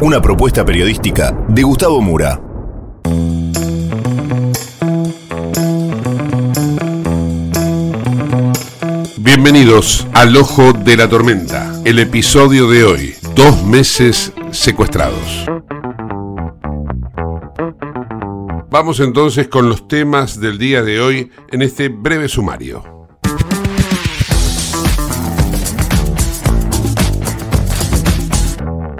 Una propuesta periodística de Gustavo Mura. Bienvenidos al Ojo de la Tormenta, el episodio de hoy, dos meses secuestrados. Vamos entonces con los temas del día de hoy en este breve sumario.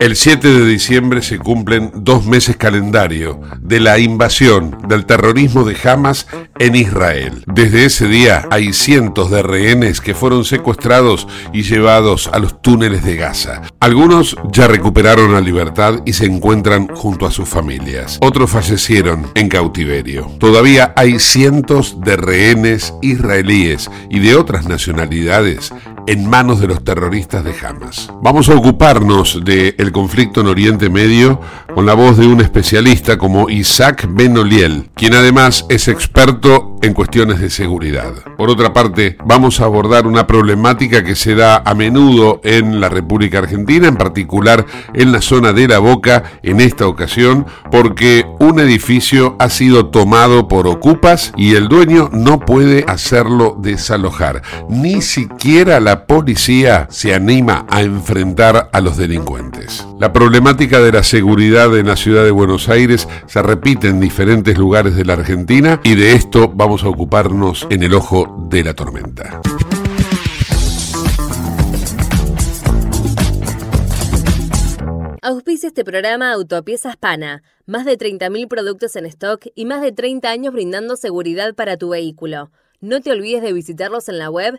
El 7 de diciembre se cumplen dos meses calendario de la invasión del terrorismo de Hamas en Israel. Desde ese día hay cientos de rehenes que fueron secuestrados y llevados a los túneles de Gaza. Algunos ya recuperaron la libertad y se encuentran junto a sus familias. Otros fallecieron en cautiverio. Todavía hay cientos de rehenes israelíes y de otras nacionalidades en manos de los terroristas de Hamas. Vamos a ocuparnos del conflicto en Oriente Medio con la voz de un especialista como Isaac Benoliel, quien además es experto en cuestiones de seguridad. Por otra parte, vamos a abordar una problemática que se da a menudo en la República Argentina, en particular en la zona de La Boca, en esta ocasión, porque un edificio ha sido tomado por ocupas y el dueño no puede hacerlo desalojar. Ni siquiera la la policía se anima a enfrentar a los delincuentes. La problemática de la seguridad en la ciudad de Buenos Aires se repite en diferentes lugares de la Argentina y de esto vamos a ocuparnos en el ojo de la tormenta. Auspicia este programa Autopiezas Pana. Más de 30.000 productos en stock y más de 30 años brindando seguridad para tu vehículo. No te olvides de visitarlos en la web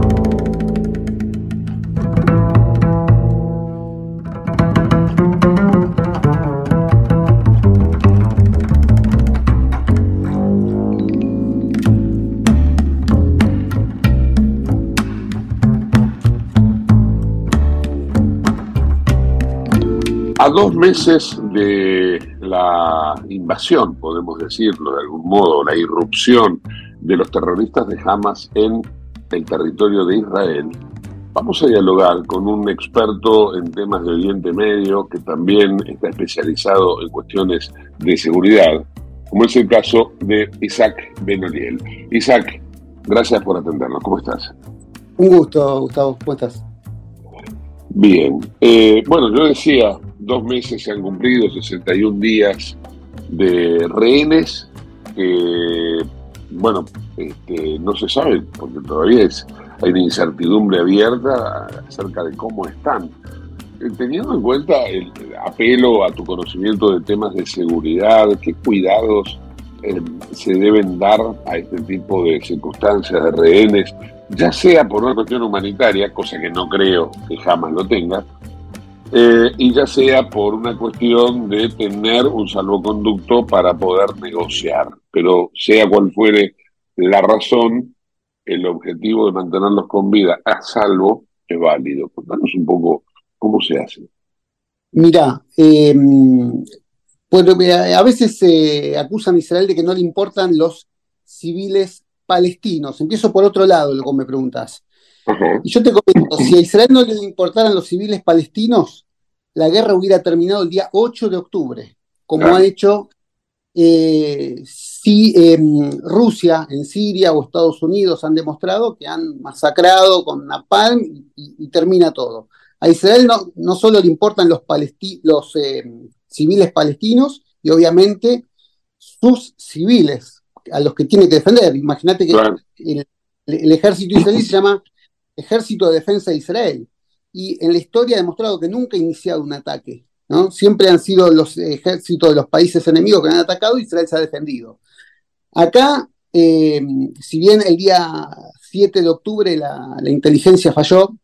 A dos meses de la invasión, podemos decirlo de algún modo, la irrupción de los terroristas de Hamas en el territorio de Israel, vamos a dialogar con un experto en temas de Oriente Medio que también está especializado en cuestiones de seguridad, como es el caso de Isaac Benoliel. Isaac, gracias por atendernos. ¿Cómo estás? Un gusto, Gustavo. ¿Cómo estás? Bien. Eh, bueno, yo decía, dos meses se han cumplido, 61 días de rehenes que, bueno, este, no se sabe, porque todavía hay una incertidumbre abierta acerca de cómo están. Eh, teniendo en cuenta el apelo a tu conocimiento de temas de seguridad, qué cuidados eh, se deben dar a este tipo de circunstancias de rehenes, ya sea por una cuestión humanitaria, cosa que no creo que jamás lo tenga, eh, y ya sea por una cuestión de tener un salvoconducto para poder negociar. Pero sea cual fuere la razón, el objetivo de mantenerlos con vida a salvo es válido. Contanos un poco cómo se hace. Mira, eh, a veces se acusan a Israel de que no le importan los civiles palestinos. Empiezo por otro lado, lo que me preguntas. Y yo te comento, si a Israel no le importaran los civiles palestinos, la guerra hubiera terminado el día 8 de octubre, como ha hecho eh, si em, Rusia en Siria o Estados Unidos han demostrado que han masacrado con Napalm y, termina todo. A Israel no, no solo le importan los, los em, civiles palestinos y obviamente sus civiles, a los que tiene que defender. Imagínate que el, ejército israelí se llama Ejército de Defensa de Israel y en la historia ha demostrado que nunca ha iniciado un ataque. ¿no? Siempre han sido los ejércitos de los países enemigos que han atacado y Israel se ha defendido. Acá, eh, si bien el día 7 de octubre la, inteligencia falló,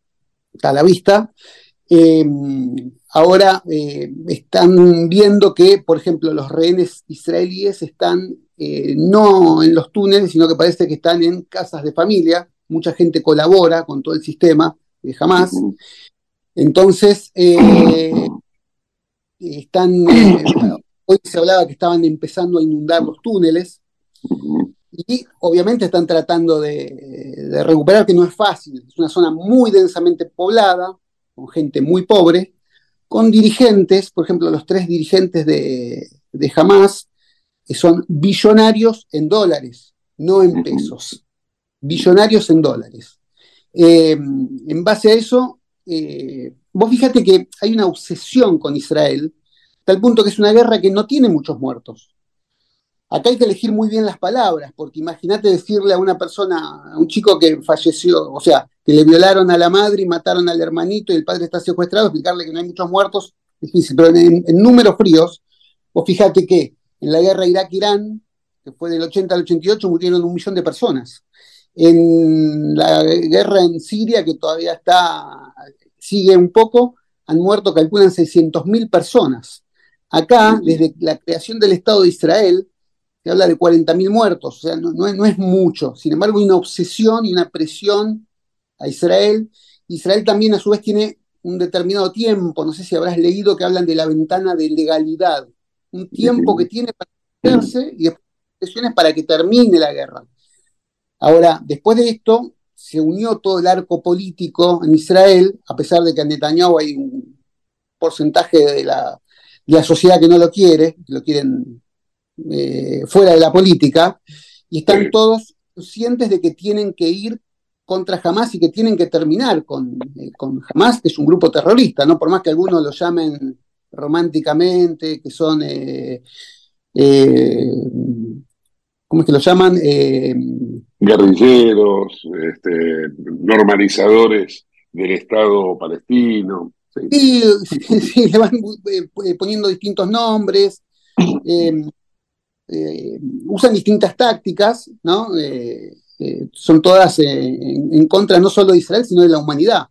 a la vista, eh, ahora eh, están viendo que, por ejemplo, los rehenes israelíes están no en los túneles, sino que parece que están en casas de familia. Mucha gente colabora con todo el sistema de Hamas. Entonces, están, hoy se hablaba que estaban empezando a inundar los túneles. Y obviamente están tratando de, recuperar, que no es fácil. Es una zona muy densamente poblada, con gente muy pobre, con dirigentes, por ejemplo, los tres dirigentes de, de Hamas, que son billonarios en dólares, no en pesos. Billonarios en dólares. Eh, en base a eso, eh, vos fíjate que hay una obsesión con Israel, tal punto que es una guerra que no tiene muchos muertos. Acá hay que elegir muy bien las palabras, porque imagínate decirle a una persona, a un chico que falleció, o sea, que le violaron a la madre y mataron al hermanito y el padre está secuestrado, explicarle que no hay muchos muertos, es difícil, pero en, números fríos, o fíjate que en la guerra Irak-Irán, que fue del 80 al 88, murieron un millón de personas. En la guerra en Siria, que todavía está, sigue un poco, han muerto, calculan 600.000 personas. Acá, desde la creación del Estado de Israel, habla de 40.000 muertos, o sea, no, es, mucho. Sin embargo, hay una obsesión y una presión a Israel. Israel también a su vez tiene un determinado tiempo, no sé si habrás leído que hablan de la ventana de legalidad, un tiempo que tiene para hacerse y después presiones para que termine la guerra. Ahora, después de esto, se unió todo el arco político en Israel, a pesar de que en Netanyahu hay un porcentaje de la, de la sociedad que no lo quiere, lo quieren eh, fuera de la política, y están todos conscientes de que tienen que ir contra Hamas y que tienen que terminar con, eh, con Hamas, que es un grupo terrorista, ¿no? Por más que algunos lo llamen románticamente, que son, eh, ¿cómo es que lo llaman? Guerrilleros, este, normalizadores del Estado palestino. Sí, sí, le van poniendo distintos nombres. Eh, usan distintas tácticas, ¿no? Eh, eh, son todas en, contra no solo de Israel, sino de la humanidad.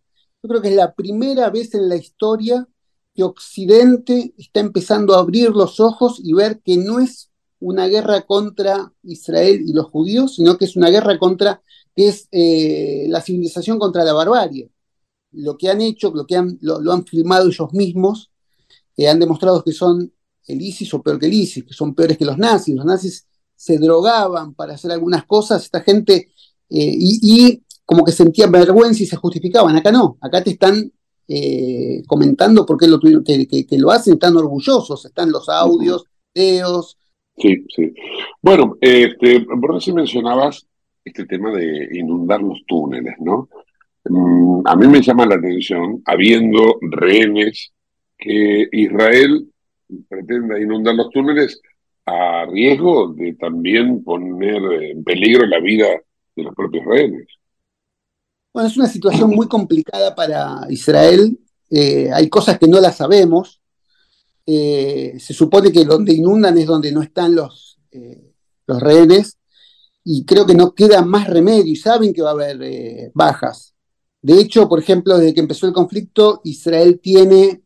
Yo creo que es la primera vez en la historia que Occidente está empezando a abrir los ojos y ver que no es una guerra contra Israel y los judíos, sino que es una guerra contra, que es la civilización contra la barbarie. Lo que han hecho, lo que han, lo, han filmado ellos mismos, han demostrado que son el ISIS o peor que el ISIS, que son peores que los nazis. Los nazis se drogaban para hacer algunas cosas, esta gente, eh, y, como que sentían vergüenza y se justificaban. Acá no, acá te están eh, comentando por qué lo, que, lo hacen, están orgullosos, están los audios, videos. Sí, sí. Bueno, este, por eso mencionabas este tema de inundar los túneles, ¿no? Mm, a mí me llama la atención, habiendo rehenes, que Israel pretenda inundar los túneles a riesgo de también poner en peligro la vida de los propios rehenes. Bueno, es una situación muy complicada para Israel. Eh, hay cosas que no las sabemos. Eh, se supone que donde inundan es donde no están los, eh, los rehenes, y creo que no queda más remedio y saben que va a haber eh, bajas. De hecho, por ejemplo, desde que empezó el conflicto, Israel tiene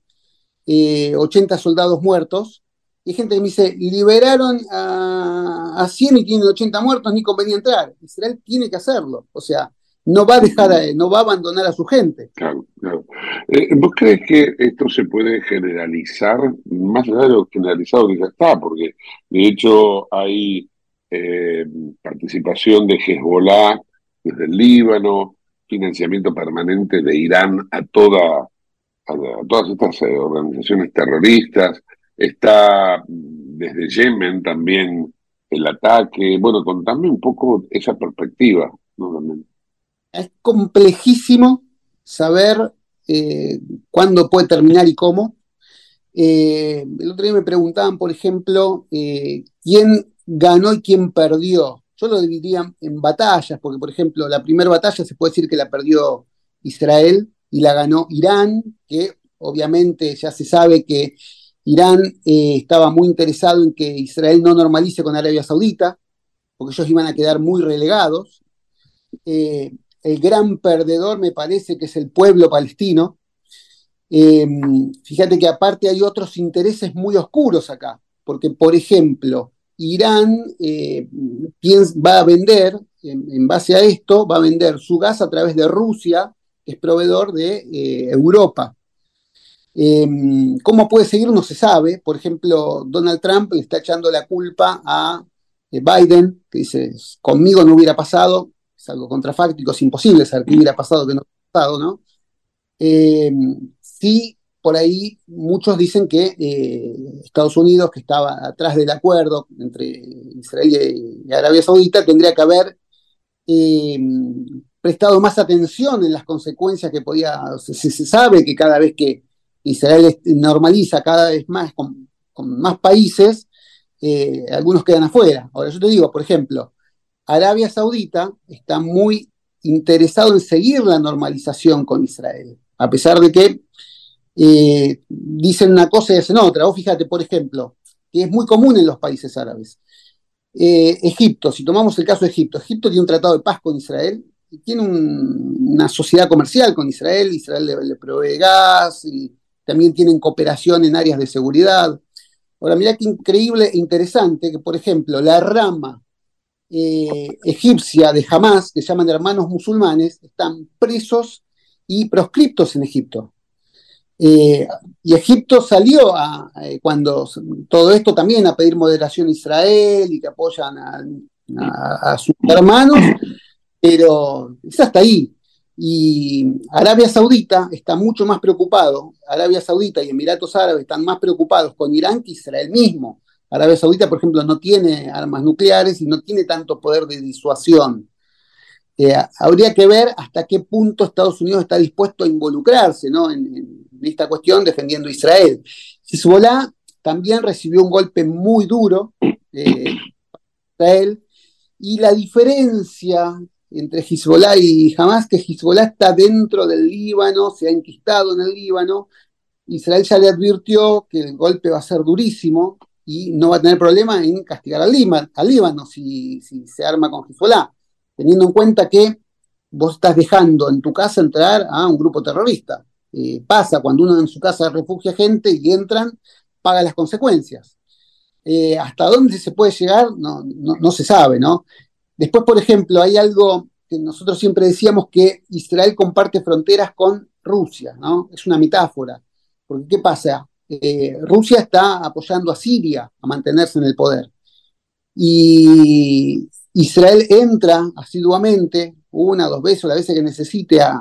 80 soldados muertos, y hay gente que me dice, liberaron a, a 100 y tienen 80 muertos, ni convenía entrar. Israel tiene que hacerlo. O sea, no va a dejar, no va a abandonar a su gente. Claro, claro. Eh, ¿Vos crees que esto se puede generalizar, más allá de lo generalizado que ya está? Porque de hecho hay eh, participación de Hezbollah desde el Líbano, financiamiento permanente de Irán a, toda, a, todas estas eh, organizaciones terroristas, está desde Yemen también el ataque, bueno, contame un poco esa perspectiva, ¿no? Es complejísimo saber eh, cuándo puede terminar y cómo. Eh, el otro día me preguntaban, por ejemplo, eh, quién ganó y quién perdió. Yo lo dividiría en batallas, porque, por ejemplo, la primera batalla se puede decir que la perdió Israel y la ganó Irán, que obviamente ya se sabe que Irán estaba muy interesado en que Israel no normalice con Arabia Saudita, porque ellos iban a quedar muy relegados el gran perdedor me parece que es el pueblo palestino. Eh, fíjate que aparte hay otros intereses muy oscuros acá, porque por ejemplo, Irán eh, va a vender, en, base a esto, va a vender su gas a través de Rusia, que es proveedor de eh, Europa. ¿Cómo puede seguir? No se sabe. Por ejemplo, Donald Trump está echando la culpa a Biden, que dice, conmigo no hubiera pasado, es algo contrafáctico, es imposible saber qué hubiera pasado, que no hubiera pasado, ¿no? Eh, sí, por ahí muchos dicen que eh, Estados Unidos, que estaba atrás del acuerdo entre Israel y, Arabia Saudita, tendría que haber eh, prestado más atención en las consecuencias que podía, se, sabe que cada vez que Israel normaliza cada vez más con más países, algunos quedan afuera. Ahora yo te digo, por ejemplo, Arabia Saudita está muy interesado en seguir la normalización con Israel, a pesar de que eh, dicen una cosa y hacen otra. O fíjate, por ejemplo, que es muy común en los países árabes. Eh, Egipto, si tomamos el caso de Egipto, Egipto tiene un tratado de paz con Israel, tiene una sociedad comercial con Israel, Israel le, provee gas y también tienen cooperación en áreas de seguridad. Ahora, mira qué increíble e interesante que, por ejemplo, la rama eh, egipcia de Hamas, que llaman hermanos musulmanes, están presos y proscriptos en Egipto. Eh, y Egipto salió a, eh, cuando todo esto también a pedir moderación a Israel y que apoyan a, sus hermanos, pero es hasta ahí. Y Arabia Saudita está mucho más preocupado, Arabia Saudita y Emiratos Árabes están más preocupados con Irán que Israel mismo. Arabia Saudita, por ejemplo, no tiene armas nucleares y no tiene tanto poder de disuasión. Eh, habría que ver hasta qué punto Estados Unidos está dispuesto a involucrarse en, esta cuestión defendiendo a Israel. Hezbollah también recibió un golpe muy duro eh, Israel y la diferencia entre Hezbollah y Hamas, que Hezbollah está dentro del Líbano, se ha enquistado en el Líbano, Israel ya le advirtió que el golpe va a ser durísimo, y no va a tener problema en castigar al, Líbano, si, se arma con Hezbollah, teniendo en cuenta que vos estás dejando en tu casa entrar a un grupo terrorista. Eh, pasa cuando uno en su casa refugia gente y entran, paga las consecuencias. Eh, hasta dónde se puede llegar no, no, se sabe, ¿no? Después, por ejemplo, hay algo que nosotros siempre decíamos que Israel comparte fronteras con Rusia, ¿no? Es una metáfora. Porque, ¿qué pasa? Eh, Rusia está apoyando a Siria a mantenerse en el poder. Y Israel entra asiduamente, una dos veces, o la veces que necesite a,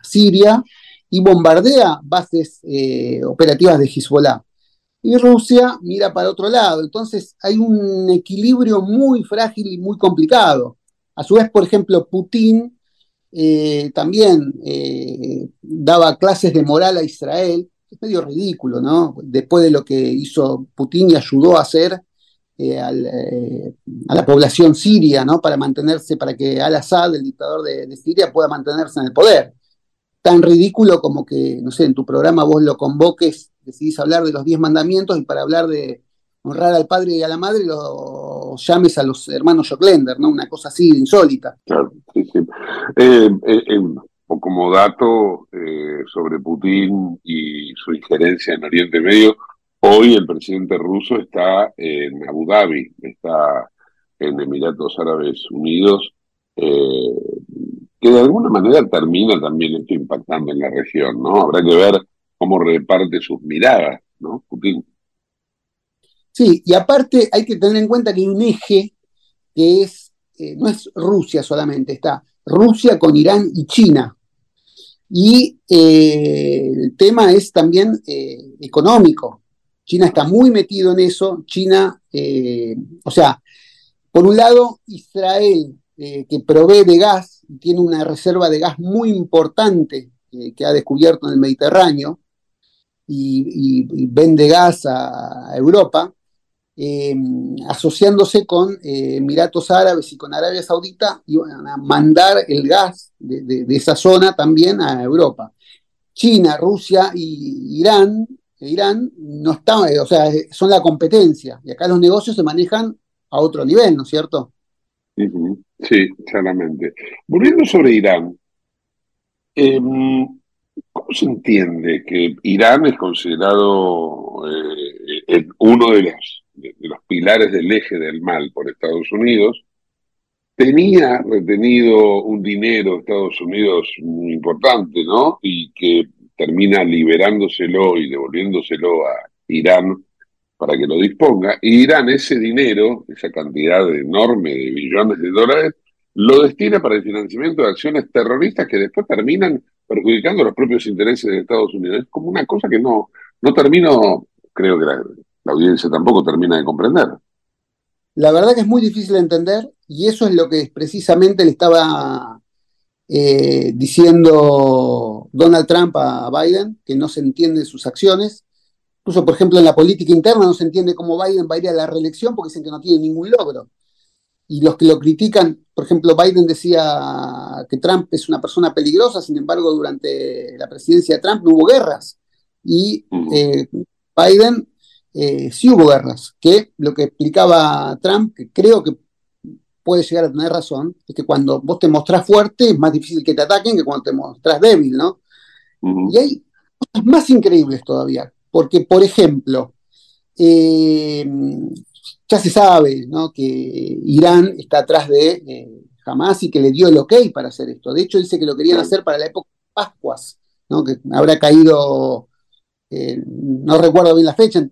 Siria, y bombardea bases eh, operativas de Hezbollah. Y Rusia mira para otro lado. Entonces hay un equilibrio muy frágil y muy complicado. A su vez, por ejemplo, Putin eh, también daba clases de moral a Israel es medio ridículo, ¿no? Después de lo que hizo Putin y ayudó a hacer eh, eh, a la población siria, ¿no? Para mantenerse, para que Al-Assad, el dictador de, Siria, pueda mantenerse en el poder. Tan ridículo como que, no sé, en tu programa vos lo convoques, decidís hablar de los diez mandamientos y para hablar de, honrar al padre y a la madre, los llames a los hermanos Joclender, ¿no? Una cosa así insólita. Claro, sí, sí. Eh, eh, eh, como dato sobre Putin y su injerencia en Oriente Medio, hoy el presidente ruso está en Abu Dhabi, está en Emiratos Árabes Unidos, que de alguna manera termina también esto impactando en la región, ¿no? Habrá que ver cómo reparte sus miradas, ¿no? Putin. Sí, y aparte hay que tener en cuenta que hay un eje que es, eh, no es Rusia solamente, está Rusia con Irán y China. Y eh, el tema es también eh, económico. China está muy metido en eso. China, o sea, por un lado, Israel, que provee de gas, tiene una reserva de gas muy importante que ha descubierto en el Mediterráneo y vende gas a Europa, eh, asociándose con eh, Emiratos Árabes y con Arabia Saudita, iban a mandar el gas de, esa zona también a Europa. China, Rusia y Irán, Irán no están, o sea, son la competencia, y acá los negocios se manejan a otro nivel, ¿no es cierto? Sí, claramente. Volviendo sobre Irán, em, ¿cómo se entiende que Irán es considerado eh, uno de los de, los pilares del eje del mal por Estados Unidos, tenía retenido un dinero de Estados Unidos muy importante, ¿no? Y que termina liberándoselo y devolviéndoselo a Irán para que lo disponga. Y Irán ese dinero, esa cantidad enorme de billones de dólares, lo destina para el financiamiento de acciones terroristas que después terminan perjudicando los propios intereses de Estados Unidos. Es como una cosa que no, no termino, creo que la, la audiencia tampoco termina de comprender. La verdad que es muy difícil de entender y eso es lo que precisamente le estaba eh, diciendo Donald Trump a Biden, que no se entiende sus acciones. Incluso, por ejemplo, en la política interna no se entiende cómo Biden va a ir a la reelección porque dicen que no tiene ningún logro. Y los que lo critican, por ejemplo, Biden decía que Trump es una persona peligrosa, sin embargo, durante la presidencia de Trump no hubo guerras. Y eh, Biden eh, sí hubo guerras, que lo que explicaba Trump, que creo que puede llegar a tener razón, es que cuando vos te mostrás fuerte es más difícil que te ataquen que cuando te mostrás débil, ¿no? Y hay cosas más increíbles todavía, porque, por ejemplo, eh, ya se sabe ¿no? que Irán está atrás de eh, Hamas y que le dio el ok para hacer esto. De hecho, dice que lo querían hacer para la época de Pascuas, ¿no? que habrá caído eh, no recuerdo bien la fecha,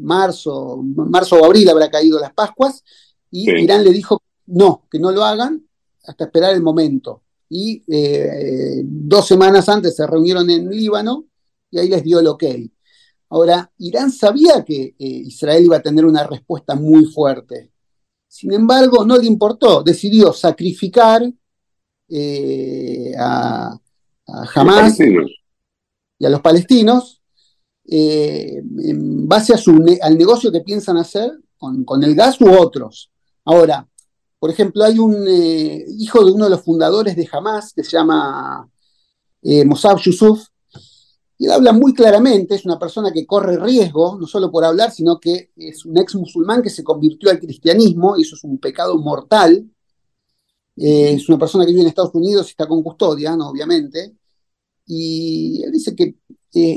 marzo, marzo o abril habrá caído las Pascuas, y Irán le dijo no, que no lo hagan hasta esperar el momento. Y eh, dos semanas antes se reunieron en Líbano y ahí les dio el ok. Ahora, Irán sabía que eh, Israel iba a tener una respuesta muy fuerte. Sin embargo, no le importó, decidió sacrificar a, a Hamas y a los palestinos eh, en base al negocio que piensan hacer con, el gas u otros. Ahora, por ejemplo, hay un eh, hijo de uno de los fundadores de Hamas que se llama eh, Mossab Yusuf, y él habla muy claramente, es una persona que corre riesgo, no solo por hablar, sino que es un ex musulmán que se convirtió al cristianismo, y eso es un pecado mortal. es una persona que vive en Estados Unidos y está con custodia, obviamente. Y él dice que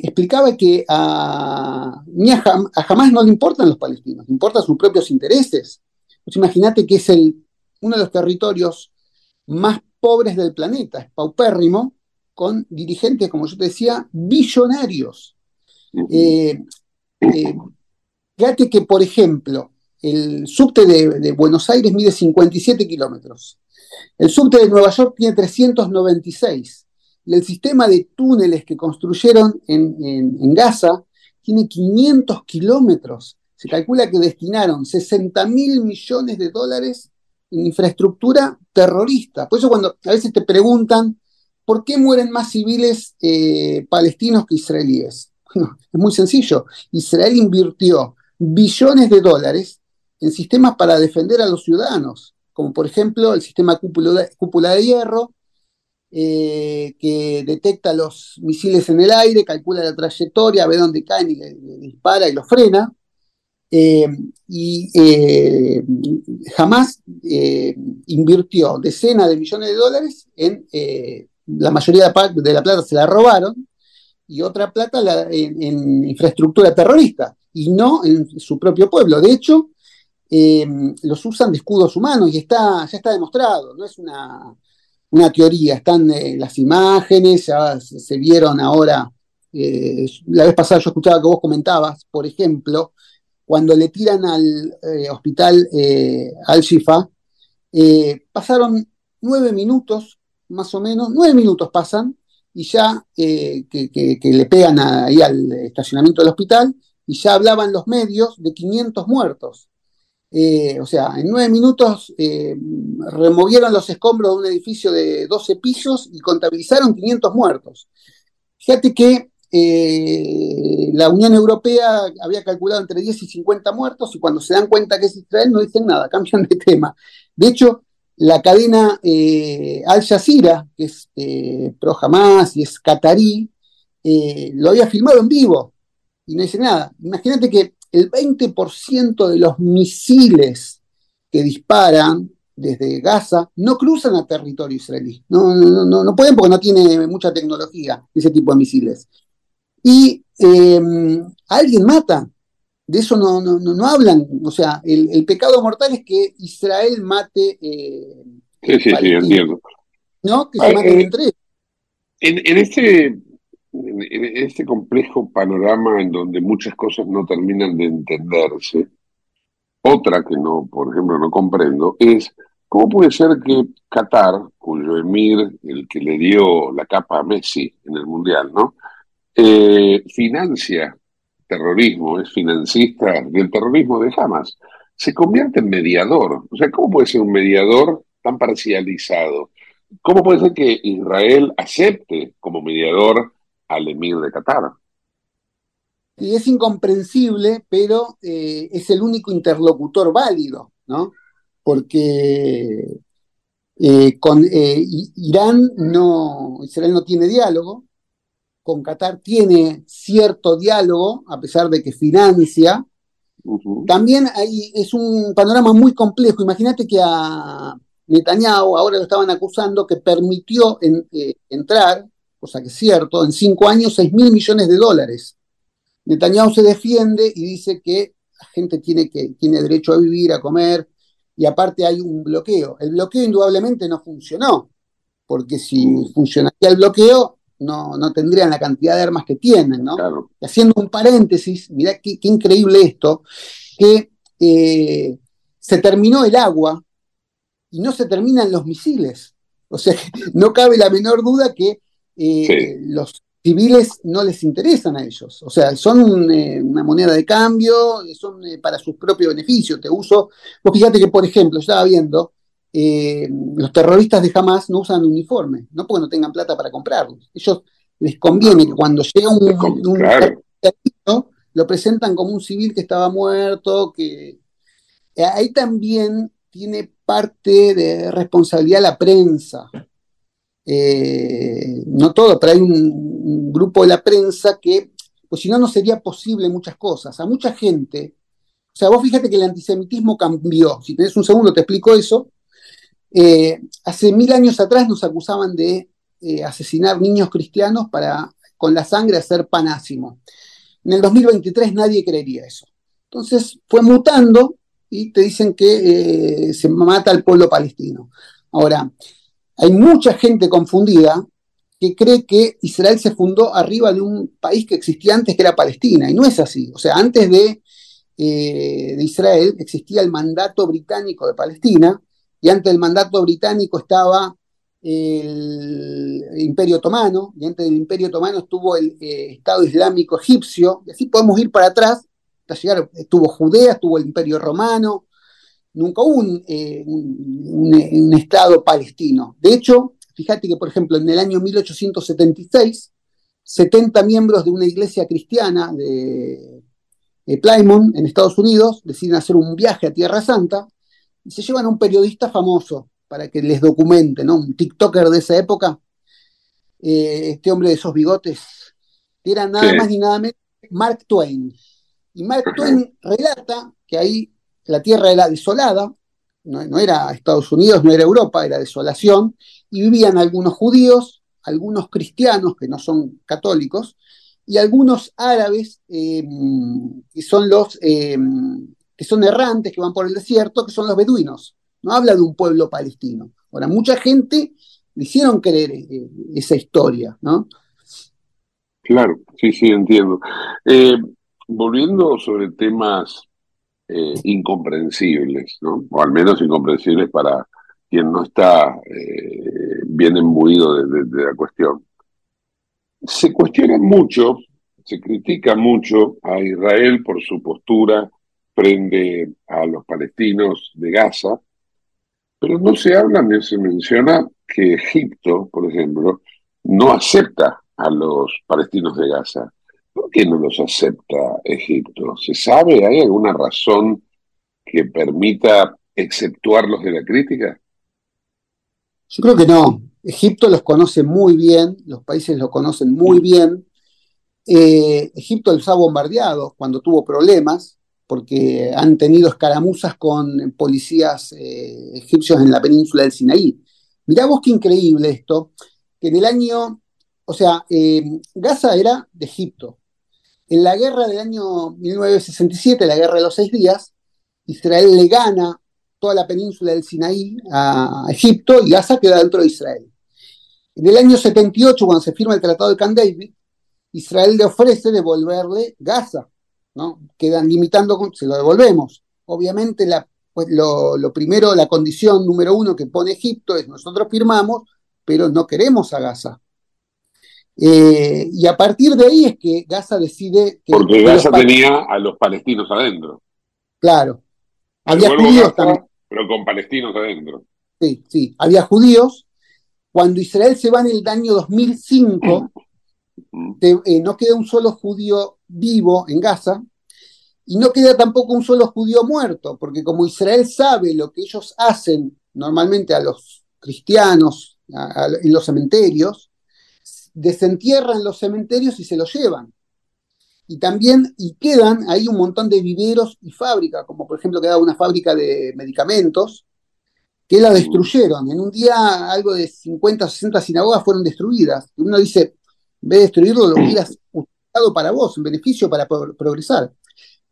explicaba que a, jamás no le importan los palestinos, le importan sus propios intereses. Pues imagínate que es el, uno de los territorios más pobres del planeta, es paupérrimo, con dirigentes, como yo te decía, billonarios. Eh, eh, fíjate que, por ejemplo, el subte de, Buenos Aires mide 57 kilómetros. El subte de Nueva York tiene 396 el sistema de túneles que construyeron en, Gaza tiene 500 kilómetros. Se calcula que destinaron 60 mil millones de dólares en infraestructura terrorista. Por eso cuando a veces te preguntan, ¿por qué mueren más civiles eh, palestinos que israelíes? Es muy sencillo. Israel invirtió billones de dólares en sistemas para defender a los ciudadanos, como por ejemplo el sistema cúpula de hierro, eh, que detecta los misiles en el aire, calcula la trayectoria, ve dónde caen y le, dispara y los frena. Eh, y jamás invirtió decenas de millones de dólares en la mayoría de la plata se la robaron y otra plata en, infraestructura terrorista y no en su propio pueblo. De hecho, los usan de escudos humanos y está, ya está demostrado, no es una, una teoría, están las imágenes, ya se vieron ahora eh, la vez pasada yo escuchaba que vos comentabas, por ejemplo, cuando le tiran al eh, hospital eh, Al-Shifa, pasaron nueve minutos, más o menos, nueve minutos pasan, y ya que, le pegan ahí al estacionamiento del hospital, y ya hablaban los medios de 500 muertos. O sea, en nueve minutos removieron los escombros de un edificio de 12 pisos y contabilizaron 500 muertos. Fíjate que eh, la Unión Europea había calculado entre 10 y 50 muertos y cuando se dan cuenta que es Israel no dicen nada, cambian de tema. De hecho, la cadena eh, Al Jazeera, que es eh, pro Hamas y es catarí, lo había filmado en vivo y no dice nada. Imagínate que el 20% de los misiles que disparan desde Gaza no cruzan a territorio israelí. No, no, no, pueden porque no tiene mucha tecnología ese tipo de misiles y em, alguien mata. De eso no, no, hablan. O sea, el, pecado mortal es que Israel mate. Eh, sí, sí, sí, entiendo. ¿No? Que se maten entre ellos. En, este, en este complejo panorama en donde muchas cosas no terminan de entenderse, otra que no, por ejemplo, no comprendo es cómo puede ser que Qatar, cuyo emir, el que le dio la capa a Messi en el Mundial, ¿no? Eh, financia terrorismo, es financista del terrorismo de Hamas, se convierte en mediador. O sea, ¿cómo puede ser un mediador tan parcializado? ¿Cómo puede ser que Israel acepte como mediador al emir de Qatar? Y es incomprensible, pero eh, es el único interlocutor válido, ¿no? Porque eh, con Irán no, Israel no tiene diálogo, con Qatar tiene cierto diálogo, a pesar de que financia. También hay, es un panorama muy complejo. Imagínate que a Netanyahu ahora lo estaban acusando que permitió eh, entrar, cosa que es cierto, en cinco años 6 mil millones de dólares. Netanyahu se defiende y dice que la gente tiene, que, tiene derecho a vivir, a comer, y aparte hay un bloqueo. El bloqueo indudablemente no funcionó, porque si funcionaría el bloqueo, no, no tendrían la cantidad de armas que tienen, ¿no? Y haciendo un paréntesis, mirá qué, increíble esto, que eh, se terminó el agua y no se terminan los misiles. O sea, no cabe la menor duda que eh, los civiles no les interesan a ellos. O sea, son eh, una moneda de cambio, son para sus propios beneficios. Te uso, vos fíjate que, por ejemplo, estaba viendo eh, los terroristas de Hamas no usan uniforme, no porque no tengan plata para comprarlos. Ellos les conviene que cuando llega un, un lo presentan como un civil que estaba muerto, que eh, ahí también tiene parte de responsabilidad la prensa. Eh, no todo, pero hay un, grupo de la prensa que, pues si no, no sería posible muchas cosas. A mucha gente, o sea, vos fíjate que el antisemitismo cambió. Si tenés un segundo, te explico eso. Eh, hace mil años atrás nos acusaban de eh, asesinar niños cristianos para con la sangre hacer panásimo. En el 2023 nadie creería eso. Entonces fue mutando y te dicen que se mata al pueblo palestino. Ahora, hay mucha gente confundida que cree que Israel se fundó arriba de un país que existía antes, que era Palestina, y no es así. O sea, antes de, de Israel existía el mandato británico de Palestina, y antes del mandato británico estaba el Imperio Otomano, y antes del Imperio Otomano estuvo el eh, Estado Islámico Egipcio, y así podemos ir para atrás, hasta llegar, estuvo Judea, estuvo el Imperio Romano, nunca hubo eh, un, Estado palestino. De hecho, fíjate que, por ejemplo, en el año 1876, 70 miembros de una iglesia cristiana de, de Plymouth, en Estados Unidos, deciden hacer un viaje a Tierra Santa, y se llevan a un periodista famoso para que les documente, ¿no? Un TikToker de esa época, eh, este hombre de esos bigotes, que era nada más ni nada menos Mark Twain. Y Mark Twain relata que ahí la tierra era desolada, no, era Estados Unidos, no era Europa, era desolación, y vivían algunos judíos, algunos cristianos que no son católicos, y algunos árabes eh, que son los eh, que son errantes, que van por el desierto, que son los beduinos. No habla de un pueblo palestino. Ahora, mucha gente le hicieron creer eh, esa historia, ¿no? Claro, sí, sí, entiendo. volviendo sobre temas eh, incomprensibles, o al menos incomprensibles para quien no está eh, bien embuido de, la cuestión. Se cuestiona mucho, se critica mucho a Israel por su postura frente a los palestinos de Gaza, pero no se habla ni se menciona que Egipto, por ejemplo, no acepta a los palestinos de Gaza. ¿Por qué no los acepta Egipto? ¿Se sabe? ¿Hay alguna razón que permita exceptuarlos de la crítica? Yo creo que no. Egipto los conoce muy bien, los países los conocen muy bien. Eh, Egipto los ha bombardeado cuando tuvo problemas, porque han tenido escaramuzas con policías eh, egipcios en la península del Sinaí. Mirá vos qué increíble esto, que en el año, o sea, eh, Gaza era de Egipto, en la guerra del año 1967, la guerra de los seis días, Israel le gana toda la península del Sinaí a Egipto y Gaza queda dentro de Israel. En el año 78, cuando se firma el Tratado de Camp David, Israel le ofrece devolverle Gaza, ¿no? Quedan limitando, se lo devolvemos. Obviamente, pues lo, lo, primero, la condición número uno que pone Egipto es nosotros firmamos, pero no queremos a Gaza. Eh, y a partir de ahí es que Gaza decide que... Porque Gaza tenía a los palestinos adentro. Claro. Había judíos también. Pero con palestinos adentro. Sí, sí. Había judíos. Cuando Israel se va en el año 2005, eh, no queda un solo judío vivo en Gaza y no queda tampoco un solo judío muerto, porque como Israel sabe lo que ellos hacen normalmente a los cristianos en los cementerios, desentierran los cementerios y se los llevan. Y también, y quedan ahí un montón de viveros y fábricas, como por ejemplo quedaba una fábrica de medicamentos, que la destruyeron. En un día algo de 50 o 60 sinagogas fueron destruidas. Y uno dice, en vez de destruirlo, lo hubieras usado para vos, en beneficio para progresar.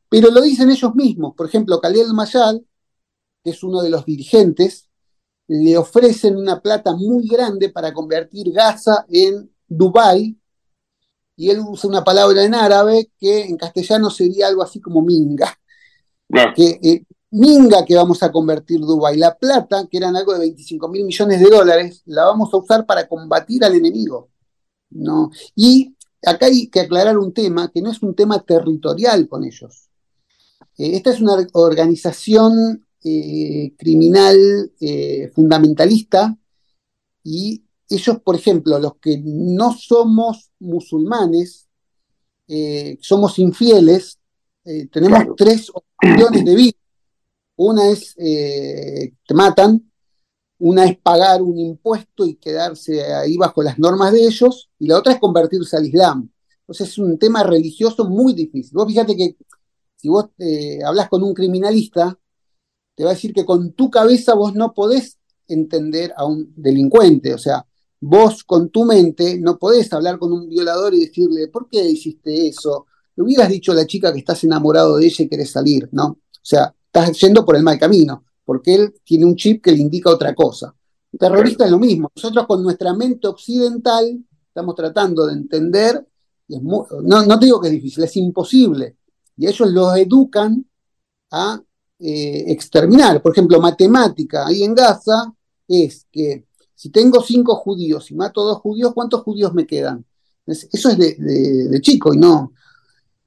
Pero lo dicen ellos mismos. Por ejemplo, Khalil Mayal, que es uno de los dirigentes, le ofrecen una plata muy grande para convertir Gaza en Dubai, y él usa una palabra en árabe que en castellano sería algo así como minga. Que, eh, minga que vamos a convertir Dubai. La plata, que eran algo de 25 mil millones de dólares, la vamos a usar para combatir al enemigo. ¿no? Y acá hay que aclarar un tema, que no es un tema territorial con ellos. Eh, esta es una organización eh, criminal fundamentalista y ellos, por ejemplo, los que no somos musulmanes, eh, somos infieles, eh, tenemos tres opciones de vida. Una es eh, te matan, una es pagar un impuesto y quedarse ahí bajo las normas de ellos, y la otra es convertirse al Islam. Entonces es un tema religioso muy difícil. Vos fíjate que si vos hablas con un criminalista, te va a decir que con tu cabeza vos no podés entender a un delincuente. O sea, Vos con tu mente no podés hablar con un violador y decirle, ¿por qué hiciste eso? Le hubieras dicho a la chica que estás enamorado de ella y querés salir, ¿no? O sea, estás yendo por el mal camino, porque él tiene un chip que le indica otra cosa. El terrorista es lo mismo. Nosotros con nuestra mente occidental estamos tratando de entender, y no, no te digo que es difícil, es imposible. Y ellos los educan a eh, exterminar. Por ejemplo, matemática ahí en Gaza es que si tengo cinco judíos y mato dos judíos, ¿cuántos judíos me quedan? Eso es de, chico y no.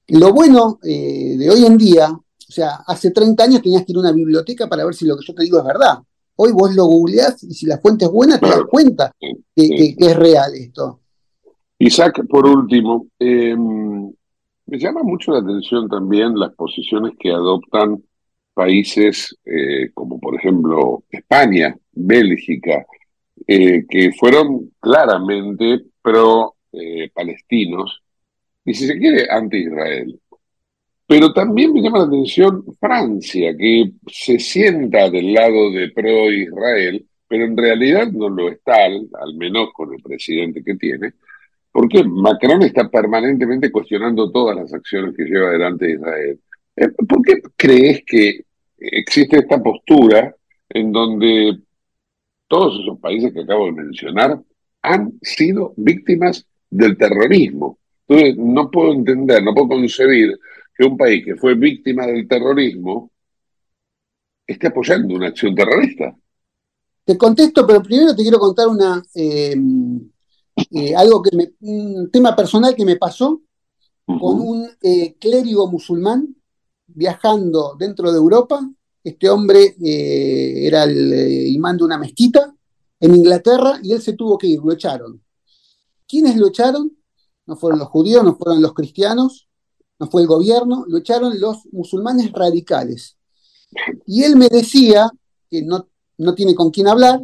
Lo bueno eh, de hoy en día, o sea, hace 30 años tenías que ir a una biblioteca para ver si lo que yo te digo es verdad. Hoy vos lo googleás y si la fuente es buena, te das cuenta que, es real esto. Isaac, por último, em, me llama mucho la atención también las posiciones que adoptan países eh, como por ejemplo España, Bélgica, eh, que fueron claramente pro-palestinos, y si se quiere, anti-Israel. Pero también me llama la atención Francia, que se sienta del lado de pro-Israel, pero en realidad no lo está, al menos con el presidente que tiene, porque Macron está permanentemente cuestionando todas las acciones que lleva adelante Israel. Eh, ¿Por qué crees que existe esta postura en donde todos esos países que acabo de mencionar han sido víctimas del terrorismo? Entonces, no puedo entender, no puedo concebir que un país que fue víctima del terrorismo esté apoyando una acción terrorista. Te contesto, pero primero te quiero contar una eh, eh, algo que me, un tema personal que me pasó con un eh, clérigo musulmán viajando dentro de Europa. Este hombre era el imán de una mezquita en Inglaterra y él se tuvo que ir, lo echaron. ¿Quiénes lo echaron? No fueron los judíos, no fueron los cristianos, no fue el gobierno, lo echaron los musulmanes radicales. Y él me decía que no, no tiene con quién hablar,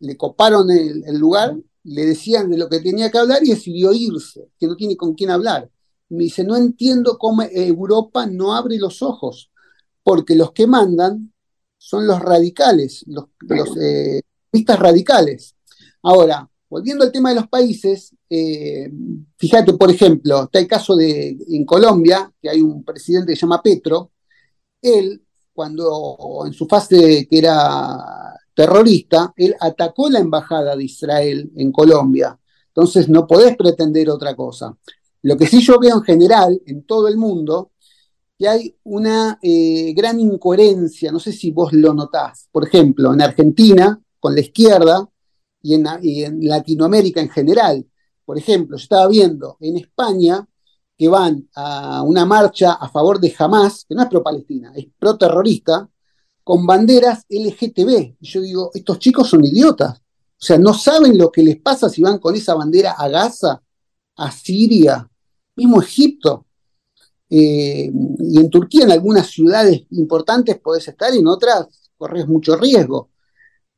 le coparon el, lugar, le decían de lo que tenía que hablar y decidió irse, que no tiene con quién hablar. Me dice, no entiendo cómo Europa no abre los ojos, porque los que mandan son los radicales, los, los eh, radicales. Ahora, volviendo al tema de los países, eh, fíjate, por ejemplo, está el caso de en Colombia, que hay un presidente que se llama Petro, él, cuando en su fase que era terrorista, él atacó la embajada de Israel en Colombia. Entonces no podés pretender otra cosa. Lo que sí yo veo en general, en todo el mundo, que hay una eh, gran incoherencia, no sé si vos lo notás. Por ejemplo, en Argentina, con la izquierda, y en, Latinoamérica en general. Por ejemplo, yo estaba viendo en España que van a una marcha a favor de Hamas, que no es pro-palestina, es pro-terrorista, con banderas LGTB. Y yo digo, estos chicos son idiotas. O sea, no saben lo que les pasa si van con esa bandera a Gaza, a Siria, mismo Egipto. Eh, y en Turquía, en algunas ciudades importantes podés estar, y en otras corres mucho riesgo.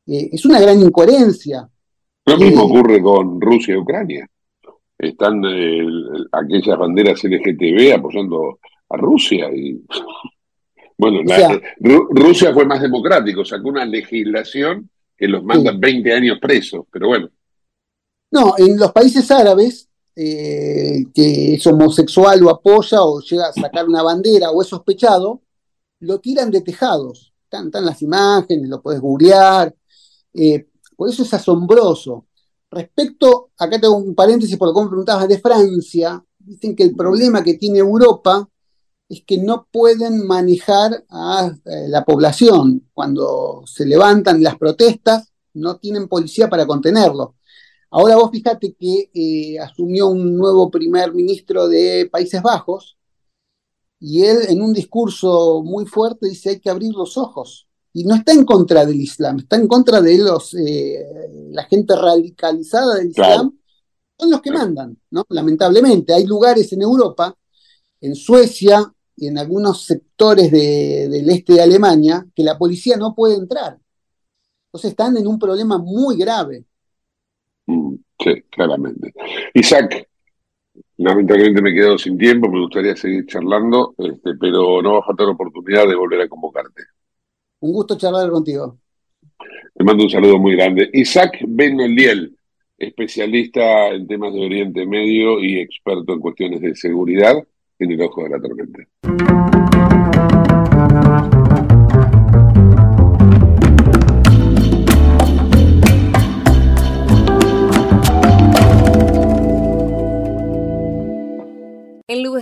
Eh, es una gran incoherencia. Lo mismo ocurre con Rusia y Ucrania. Están eh, aquellas banderas LGTB apoyando a Rusia y bueno, eh, Rusia fue más democrático, sacó una legislación que los manda 20 años presos, pero bueno. No, en los países árabes, eh, que es homosexual o apoya o llega a sacar una bandera o es sospechado, lo tiran de tejados. Están, las imágenes, lo puedes googlear. Por eso es asombroso. Respecto, acá tengo un paréntesis por lo que me preguntabas de Francia, dicen que el problema que tiene Europa es que no pueden manejar a eh, la población. Cuando se levantan las protestas, no tienen policía para contenerlo. Ahora vos fíjate que eh, asumió un nuevo primer ministro de Países Bajos y él en un discurso muy fuerte dice hay que abrir los ojos y no está en contra del Islam, está en contra de los eh, la gente radicalizada del Islam, son los que mandan, ¿no? Lamentablemente, hay lugares en Europa, en Suecia y en algunos sectores del este de Alemania, que la policía no puede entrar. Entonces están en un problema muy grave. Mm, sí, claramente. Isaac, lamentablemente me he quedado sin tiempo, me gustaría seguir charlando, este, pero no va a faltar oportunidad de volver a convocarte. Un gusto charlar contigo. Te mando un saludo muy grande. Isaac Benoliel, especialista en temas de Oriente Medio y experto en cuestiones de seguridad en el ojo de la tormenta.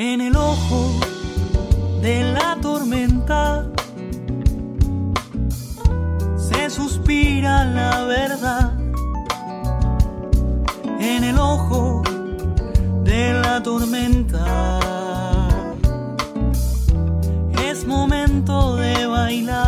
En el ojo de la tormenta se suspira la verdad. En el ojo de la tormenta es momento de bailar.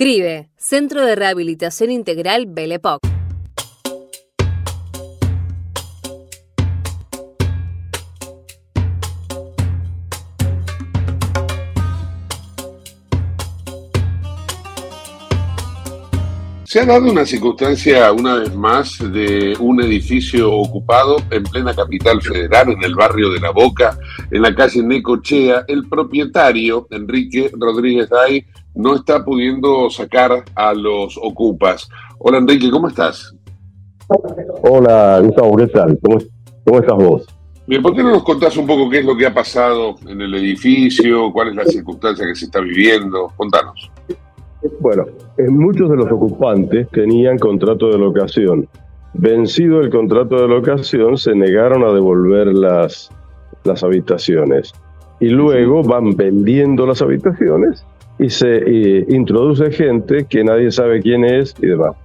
CRIBE, Centro de Rehabilitación Integral Belepoc. Se ha dado una circunstancia, una vez más, de un edificio ocupado en plena capital federal, en el barrio de La Boca, en la calle Necochea. El propietario, Enrique Rodríguez Day, no está pudiendo sacar a los ocupas. Hola Enrique, ¿cómo estás? Hola Gustavo, ¿qué tal? ¿Cómo, cómo estás vos? Bien, ¿por qué no nos contás un poco qué es lo que ha pasado en el edificio? ¿Cuál es la circunstancia que se está viviendo? Contanos. Bueno, eh, muchos de los ocupantes tenían contrato de locación. Vencido el contrato de locación, se negaron a devolver las, las habitaciones. Y luego van vendiendo las habitaciones y se introduce gente que nadie sabe quién es y demás.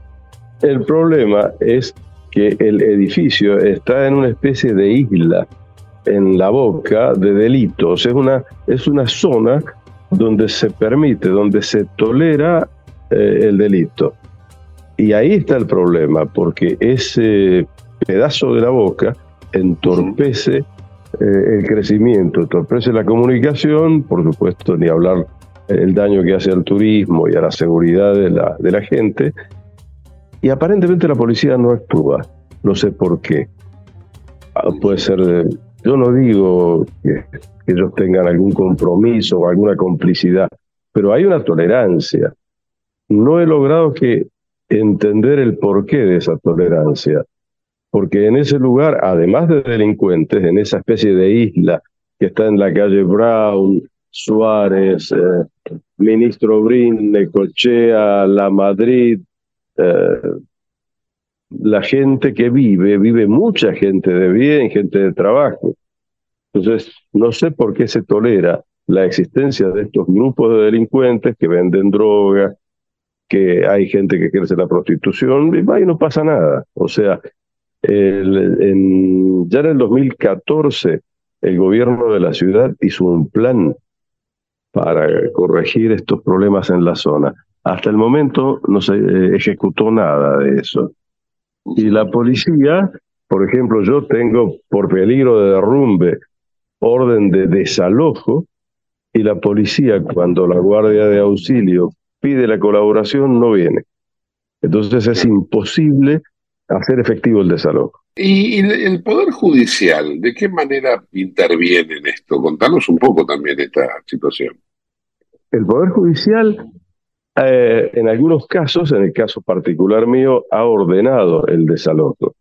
El problema es que el edificio está en una especie de isla en la boca de delitos. Es una, es una zona donde se permite, donde se tolera eh, el delito. Y ahí está el problema, porque ese pedazo de la boca entorpece eh, el crecimiento, entorpece la comunicación, por supuesto, ni hablar el daño que hace al turismo y a la seguridad de la, de la gente. Y aparentemente la policía no actúa, no sé por qué. Ah, puede ser, eh, yo no digo que, ellos tengan algún compromiso o alguna complicidad, pero hay una tolerancia. No he logrado que entender el porqué de esa tolerancia, porque en ese lugar, además de delincuentes, en esa especie de isla que está en la calle Brown, Suárez, eh, Ministro Brin, Necochea, La Madrid, eh, la gente que vive, vive mucha gente de bien, gente de trabajo. Entonces, no sé por qué se tolera la existencia de estos grupos de delincuentes que venden droga, que hay gente que crece la prostitución, y no pasa nada. O sea, en, ya en el 2014 el gobierno de la ciudad hizo un plan para corregir estos problemas en la zona. Hasta el momento no se eh, ejecutó nada de eso. Y la policía, por ejemplo, yo tengo por peligro de derrumbe orden de desalojo y la policía cuando la guardia de auxilio pide la colaboración no viene. Entonces es imposible hacer efectivo el desalojo. ¿Y el Poder Judicial de qué manera interviene en esto? Contanos un poco también esta situación. El Poder Judicial, eh, en algunos casos, en el caso particular mío, ha ordenado el desalojo.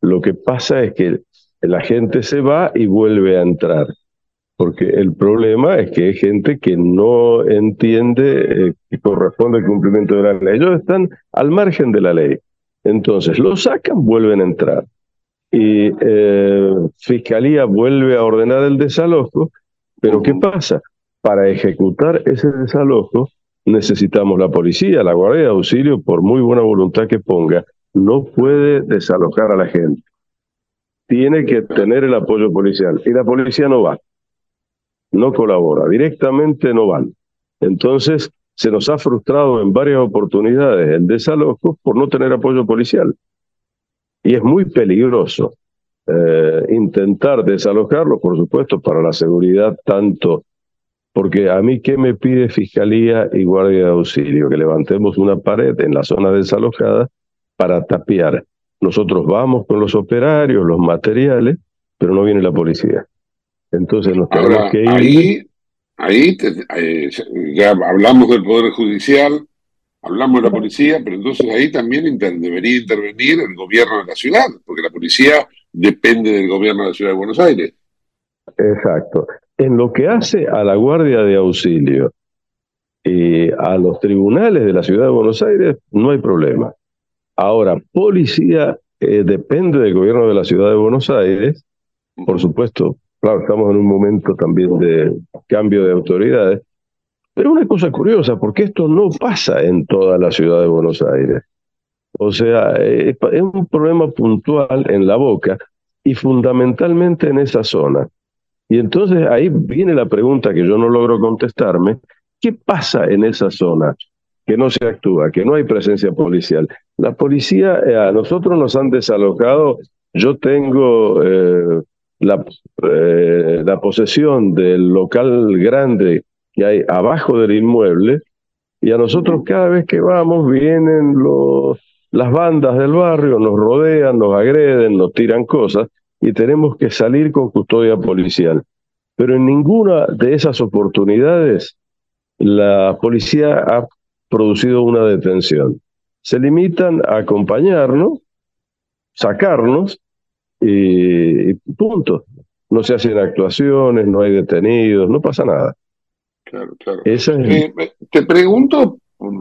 Lo que pasa es que la gente se va y vuelve a entrar. Porque el problema es que hay gente que no entiende eh, que corresponde el cumplimiento de la ley. Ellos están al margen de la ley. Entonces, lo sacan, vuelven a entrar. Y eh, Fiscalía vuelve a ordenar el desalojo Pero ¿qué pasa? Para ejecutar ese desalojo necesitamos la policía, la guardia de auxilio, por muy buena voluntad que ponga, no puede desalojar a la gente. Tiene que tener el apoyo policial. Y la policía no va, no colabora, directamente no van. Entonces, se nos ha frustrado en varias oportunidades el desalojo por no tener apoyo policial. Y es muy peligroso eh, intentar desalojarlo, por supuesto, para la seguridad tanto, porque a mí, ¿qué me pide Fiscalía y Guardia de Auxilio? Que levantemos una pared en la zona desalojada para tapiar. Nosotros vamos con los operarios, los materiales, pero no viene la policía. Entonces nos tenemos que ir. Ahí, ahí eh, ya hablamos del Poder Judicial, hablamos de la policía, pero entonces ahí también debería intervenir el gobierno de la ciudad, porque la policía depende del gobierno de la ciudad de Buenos Aires. Exacto. En lo que hace a la Guardia de Auxilio y a los tribunales de la ciudad de Buenos Aires, no hay problema. Ahora, policía eh, depende del gobierno de la ciudad de Buenos Aires, por supuesto, claro, estamos en un momento también de cambio de autoridades, pero una cosa curiosa, porque esto no pasa en toda la ciudad de Buenos Aires. O sea, eh, es un problema puntual en la boca y fundamentalmente en esa zona. Y entonces ahí viene la pregunta que yo no logro contestarme, ¿qué pasa en esa zona? Que no se actúa, que no hay presencia policial. La policía, eh, a nosotros nos han desalojado, yo tengo eh, la, la posesión del local grande que hay abajo del inmueble, y a nosotros cada vez que vamos vienen los, las bandas del barrio, nos rodean, nos agreden, nos tiran cosas, y tenemos que salir con custodia policial. Pero en ninguna de esas oportunidades la policía ha producido una detención. Se limitan a acompañarnos, sacarnos y, punto. No se hacen actuaciones, no hay detenidos, no pasa nada. Claro, claro. Eh, te pregunto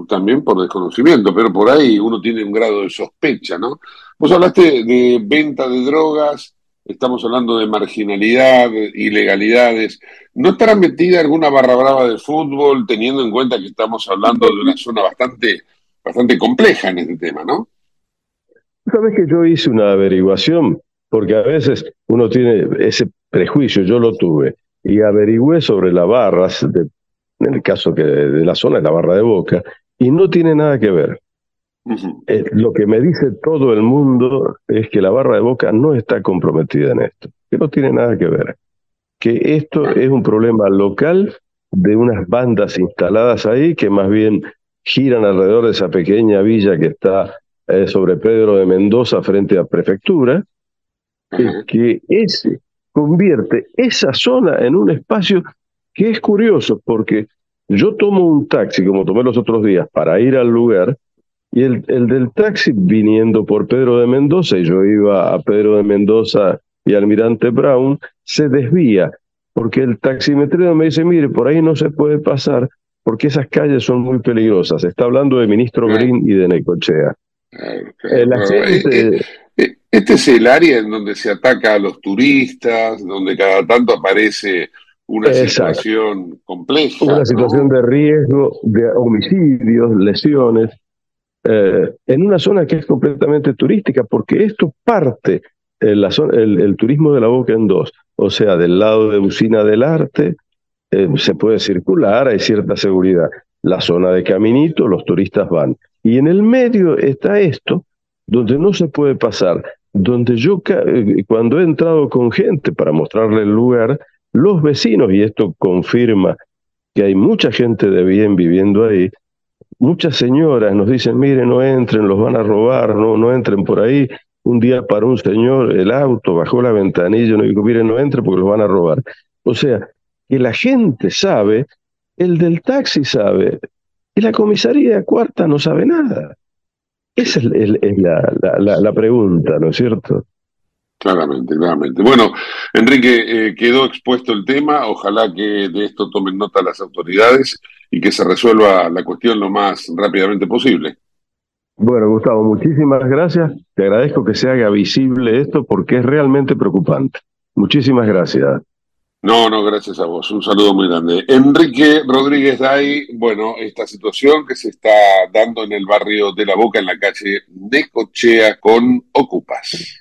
también por desconocimiento, pero por ahí uno tiene un grado de sospecha, ¿no? Vos hablaste de venta de drogas, estamos hablando de marginalidad, ilegalidades. ¿No estará metida alguna barra brava de fútbol, teniendo en cuenta que estamos hablando de una zona bastante, bastante compleja en este tema, ¿no? Sabes que yo hice una averiguación, porque a veces uno tiene ese prejuicio, yo lo tuve, y averigüé sobre las barras, en el caso que de la zona de la barra de Boca, y no tiene nada que ver. Eh, lo que me dice todo el mundo es que la barra de Boca no está comprometida en esto, que no tiene nada que ver, que esto es un problema local de unas bandas instaladas ahí que más bien giran alrededor de esa pequeña villa que está eh, sobre Pedro de Mendoza frente a prefectura, que ese convierte esa zona en un espacio que es curioso porque yo tomo un taxi como tomé los otros días para ir al lugar y el, el, del taxi viniendo por Pedro de Mendoza, y yo iba a Pedro de Mendoza y Almirante Brown, se desvía, porque el taximetrero me dice, mire, por ahí no se puede pasar, porque esas calles son muy peligrosas. Está hablando de Ministro Green y de Necochea. este es el área en donde se ataca a los turistas, donde cada tanto aparece una situación compleja. Una situación de riesgo, de homicidios, lesiones. Eh, en una zona que es completamente turística, porque esto parte eh, la zona, el, turismo de la boca en dos, o sea, del lado de Usina del Arte eh, se puede circular, hay cierta seguridad. La zona de Caminito, los turistas van. Y en el medio está esto, donde no se puede pasar, donde yo cuando he entrado con gente para mostrarle el lugar, los vecinos, y esto confirma que hay mucha gente de bien viviendo ahí, muchas señoras nos dicen, miren, no entren, los van a robar, no, no entren por ahí. Un día paró un señor el auto, bajó la ventanilla y nos dijo, miren, no entren porque los van a robar. O sea, que la gente sabe, el del taxi sabe, y la comisaría cuarta no sabe nada. Esa es, la, la, la, pregunta, ¿no es cierto? Claramente, claramente. Bueno, Enrique, eh, quedó expuesto el tema. Ojalá que de esto tomen nota las autoridades y que se resuelva la cuestión lo más rápidamente posible. Bueno, Gustavo, muchísimas gracias. Te agradezco que se haga visible esto porque es realmente preocupante. Muchísimas gracias. No, no, gracias a vos. Un saludo muy grande. Enrique Rodríguez Day, bueno, esta situación que se está dando en el barrio de La Boca, en la calle de Cochea con Ocupas.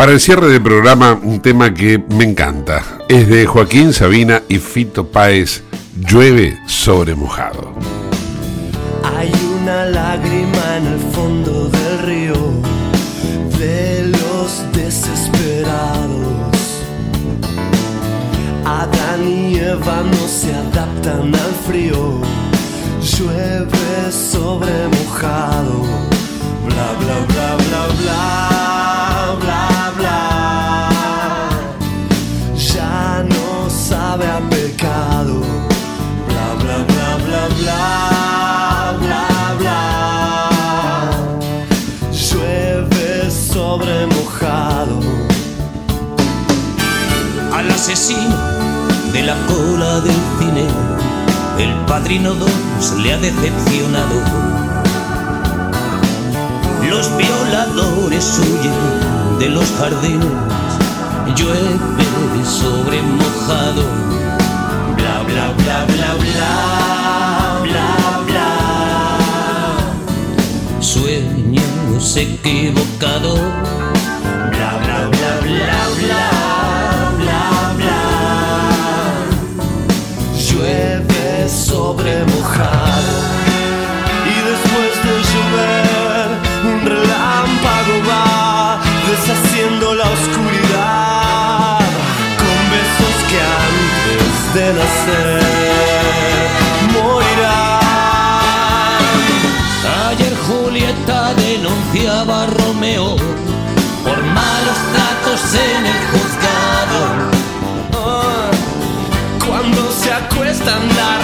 Para el cierre del programa, un tema que me encanta. Es de Joaquín Sabina y Fito Páez, Llueve sobre mojado. Hay una lágrima en el fondo del río de los desesperados. Adán y Eva no se adaptan al frío. Llueve sobre mojado. Bla bla bla bla bla sabe a pecado. Bla bla bla bla bla bla bla. Llueve sobre mojado. Al asesino de la cola del cine, el padrino 2 le ha decepcionado. Los violadores huyen de los jardines, llueve sobre mojado. Bla bla bla bla bla bla bla. Sueños equivocados. Nacer. Ayer Julieta denunciaba a Romeo por malos tratos en el juzgado. Ah, Cuando se acuestan la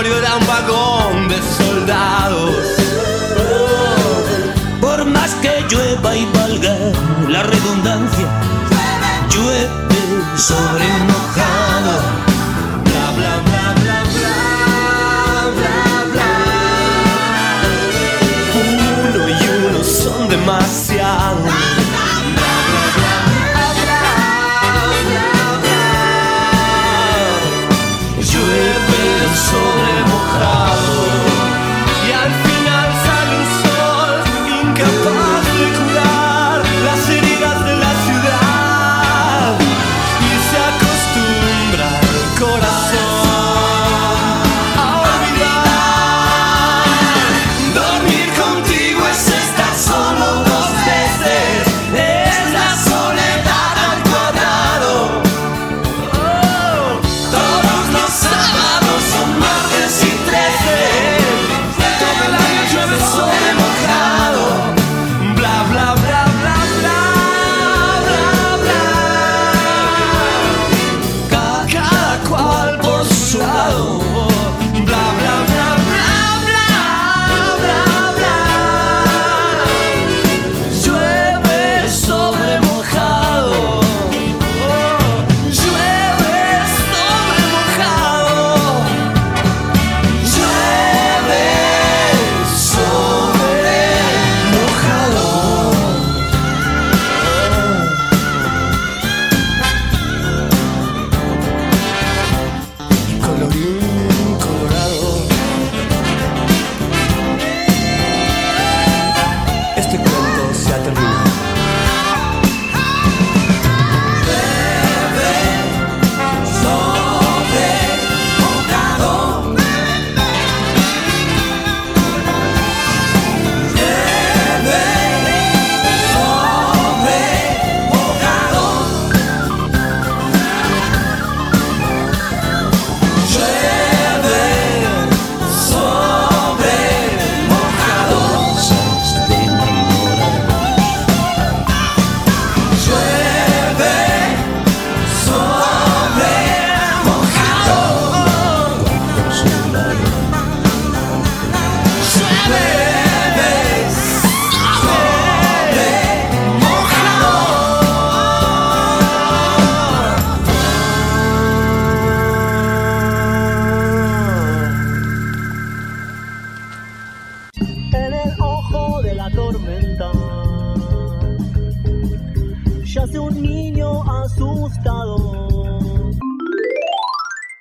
dormitorio era un vagón de soldados. Por más que llueva y valga la redundancia, llueve sobre mojado.